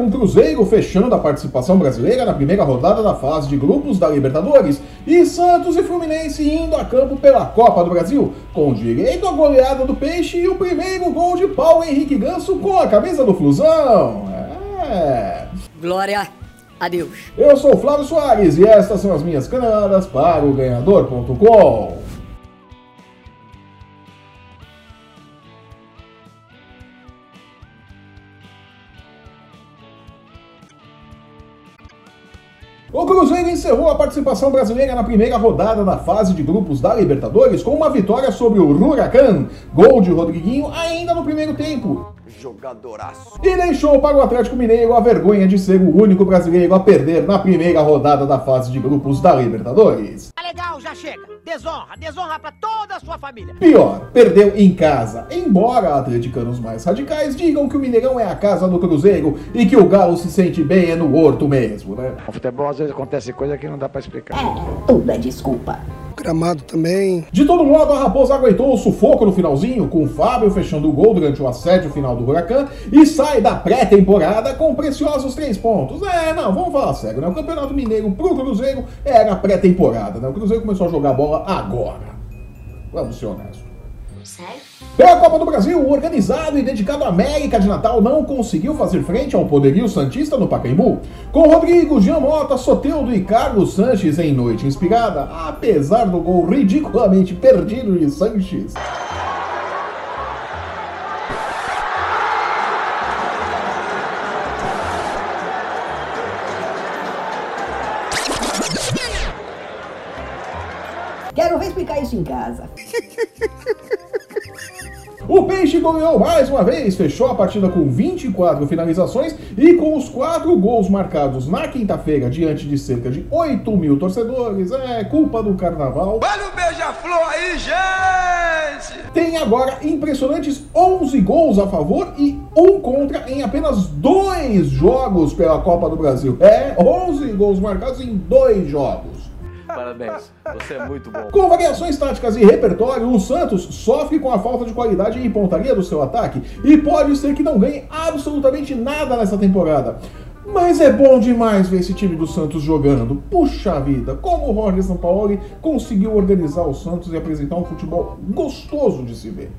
com o Cruzeiro fechando a participação brasileira na primeira rodada da fase de grupos da Libertadores e Santos e Fluminense indo a campo pela Copa do Brasil, com direito à goleada do Peixe e o primeiro gol de Paulo Henrique Ganso com a camisa do Flusão. É. Glória a Deus. Eu sou o Flávio Soares e estas são as minhas caneladas para o ganhador.com. O Cruzeiro encerrou a participação brasileira na primeira rodada da fase de grupos da Libertadores com uma vitória sobre o Huracan, gol de Rodriguinho ainda no primeiro tempo. Jogadoraço. E deixou para o Atlético Mineiro a vergonha de ser o único brasileiro a perder na primeira rodada da fase de grupos da Libertadores. Chega. Desonra, desonra pra toda a sua família. Pior, perdeu em casa. Embora atleticanos mais radicais digam que o Mineirão é a casa do Cruzeiro e que o Galo se sente bem é no horto mesmo, né? No futebol às vezes acontece coisa que não dá pra explicar. É, tudo é desculpa. Gramado também. De todo modo, a Raposa aguentou o sufoco no finalzinho, com o Fábio fechando o gol durante o assédio final do Huracan e sai da pré-temporada com preciosos três pontos. É, não, vamos falar sério, né? O Campeonato Mineiro pro Cruzeiro era pré-temporada, né? O Cruzeiro começou a jogar bola agora. Vamos ser honestos. Sério? Pela Copa do Brasil, o organizado e dedicado à América de Natal não conseguiu fazer frente ao poderio Santista no Pacaembu. Com Rodrigo, Jean Mota, Soteudo e Carlos Sanches em noite inspirada, apesar do gol ridiculamente perdido de Sanches. Quero ver explicar isso em casa. O Peixe goleou mais uma vez, fechou a partida com 24 finalizações e com os quatro gols marcados na quinta-feira diante de cerca de 8 mil torcedores. É culpa do carnaval. Olha o beija-flor aí, gente! Tem agora impressionantes 11 gols a favor e um contra em apenas dois jogos pela Copa do Brasil. É, 11 gols marcados em dois jogos. Parabéns, você é muito bom. Com variações táticas e repertório, o Santos sofre com a falta de qualidade e pontaria do seu ataque e pode ser que não ganhe absolutamente nada nessa temporada. Mas é bom demais ver esse time do Santos jogando. Puxa vida, como o Jorge Sampaoli conseguiu organizar o Santos e apresentar um futebol gostoso de se ver.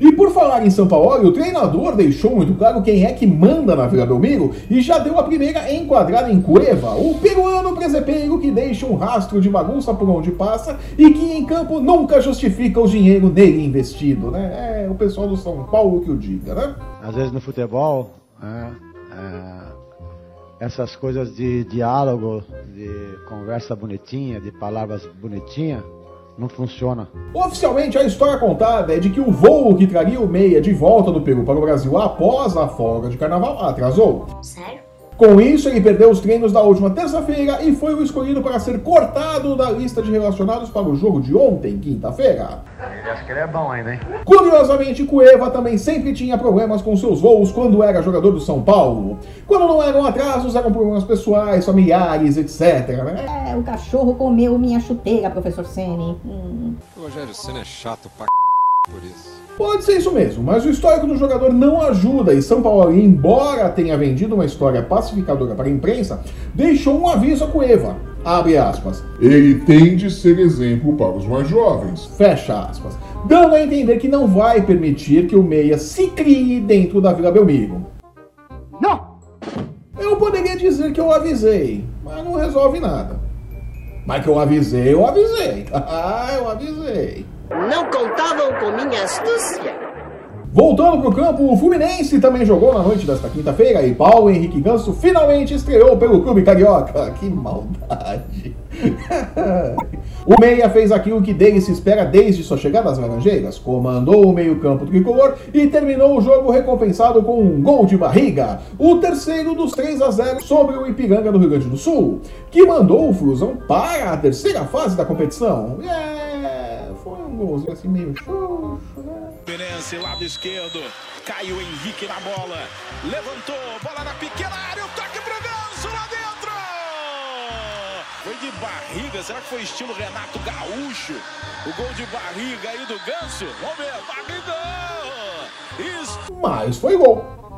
E por falar em São Paulo, o treinador deixou muito claro quem é que manda na Vila Belmiro e já deu a primeira enquadrada em Cueva, o peruano presepeiro que deixa um rastro de bagunça por onde passa e que em campo nunca justifica o dinheiro nele investido, né? É o pessoal do São Paulo que o diga, né? Às vezes no futebol, né, é, essas coisas de diálogo, de conversa bonitinha, de palavras bonitinhas, não funciona. Oficialmente, a história contada é de que o voo que traria o Meia de volta do Peru para o Brasil após a folga de carnaval atrasou. Sério? Com isso, ele perdeu os treinos da última terça-feira e foi o escolhido para ser cortado da lista de relacionados para o jogo de ontem, quinta-feira. Ele acha que ele é bom ainda, hein? Curiosamente, Cueva também sempre tinha problemas com seus voos quando era jogador do São Paulo. Quando não eram atrasos, eram problemas pessoais, familiares, etc. né? É, o cachorro comeu minha chuteira, professor Sene. Hum. O Rogério Senna é chato pra c... por isso. Pode ser isso mesmo, mas o histórico do jogador não ajuda e São Paulo, embora tenha vendido uma história pacificadora para a imprensa, deixou um aviso a Cueva. Abre aspas. Ele tem de ser exemplo para os mais jovens. Fecha aspas. Dando a entender que não vai permitir que o Meia se crie dentro da Vila Belmiro. Não! Eu poderia dizer que eu avisei, mas não resolve nada. Mas que eu avisei, eu avisei. Ah, eu avisei. Não contavam com minha astúcia. Voltando pro campo, o Fluminense também jogou na noite desta quinta-feira e Paulo Henrique Ganso finalmente estreou pelo clube carioca. Que maldade! o Meia fez aquilo que dele se espera desde sua chegada às Laranjeiras, comandou o meio-campo tricolor e terminou o jogo recompensado com um gol de barriga, o terceiro dos 3 a 0 sobre o Ipiranga do Rio Grande do Sul, que mandou o Flusão para a terceira fase da competição. É, foi um golzinho assim meio xoxo, né? Fluminense, lado esquerdo. Caio Henrique na bola. Levantou, bola na pequena área. O toque pro Ganso lá dentro. Foi de barriga. Será que foi estilo Renato Gaúcho? O gol de barriga aí do Ganso. Vamos ver. Barrigão. Gomes. Mas foi gol.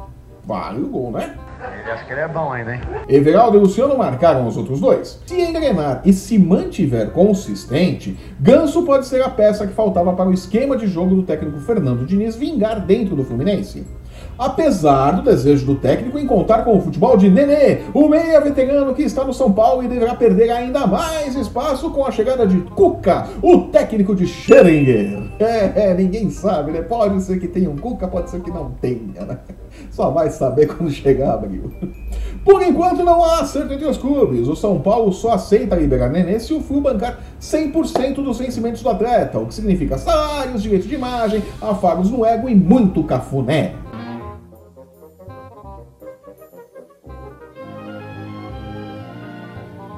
Vale o gol, né? Ele acha que ele é bom ainda, hein? Everaldo e Luciano marcaram os outros dois. Se engrenar e se mantiver consistente, Ganso pode ser a peça que faltava para o esquema de jogo do técnico Fernando Diniz vingar dentro do Fluminense. Apesar do desejo do técnico em contar com o futebol de Nenê, o meia veterano que está no São Paulo e deverá perder ainda mais espaço com a chegada de Cuca, o técnico de Schrödinger. É, é, ninguém sabe, né? Pode ser que tenha um Cuca, pode ser que não tenha, né? Só vai saber quando chegar abril. Por enquanto não há acerto entre os clubes. O São Paulo só aceita liberar Nenê se o Flu bancar 100% dos vencimentos do atleta, o que significa salários, direito de imagem, afagos no ego e muito cafuné.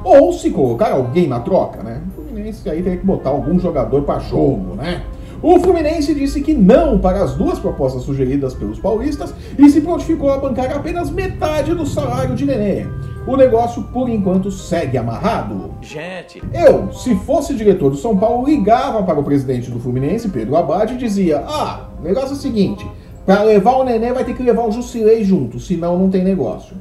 Ou se colocar alguém na troca, né? O Fluminense aí tem que botar algum jogador para jogo, né? O Fluminense disse que não para as duas propostas sugeridas pelos paulistas e se prontificou a bancar apenas metade do salário de Nenê. O negócio, por enquanto, segue amarrado. Gente, Eu, se fosse diretor do São Paulo, ligava para o presidente do Fluminense, Pedro Abad, e dizia: Ah, o negócio é o seguinte, para levar o Nenê vai ter que levar o Jusilei junto, senão não tem negócio.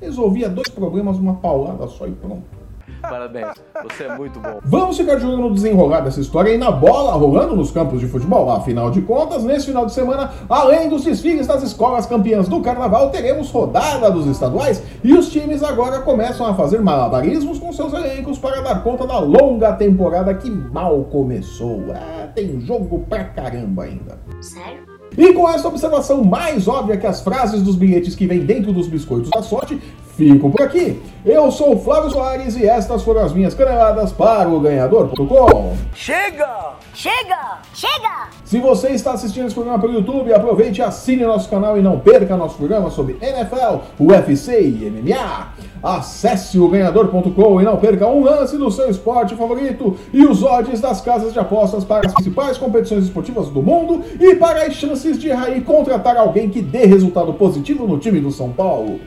Resolvia dois problemas numa paulada só e pronto. Parabéns. Você é muito bom. Vamos ficar de olho no desenrolar dessa história e na bola rolando nos campos de futebol. Afinal de contas, nesse final de semana, além dos desfiles das escolas campeãs do carnaval, teremos rodada dos estaduais e os times agora começam a fazer malabarismos com seus elencos para dar conta da longa temporada que mal começou. Ah, tem jogo pra caramba ainda. Sério? E com essa observação mais óbvia que as frases dos bilhetes que vêm dentro dos biscoitos da sorte, fico por aqui. Eu sou o Flávio Soares e estas foram as minhas caneladas para o ganhador.com. Chega! Chega! Chega! Se você está assistindo esse programa pelo YouTube, aproveite e assine nosso canal e não perca nosso programa sobre NFL, UFC e MMA. Acesse o ganhador.com e não perca um lance do seu esporte favorito e os odds das casas de apostas para as principais competições esportivas do mundo e para as chances de e contratar alguém que dê resultado positivo no time do São Paulo.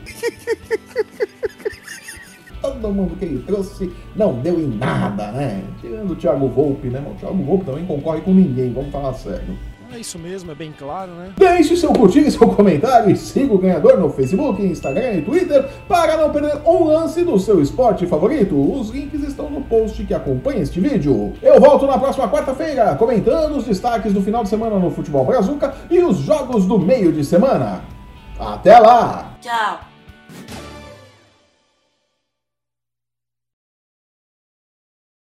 Todo mundo que ele trouxe não deu em nada, né? Tirando o Thiago Volpe, né? O Thiago Volpe também concorre com ninguém, vamos falar sério. É isso mesmo, é bem claro, né? Deixe seu curtir e seu comentário e siga o ganhador no Facebook, Instagram e Twitter para não perder um lance do seu esporte favorito. Os links estão no post que acompanha este vídeo. Eu volto na próxima quarta-feira comentando os destaques do final de semana no Futebol Brazuca e os jogos do meio de semana. Até lá! Tchau!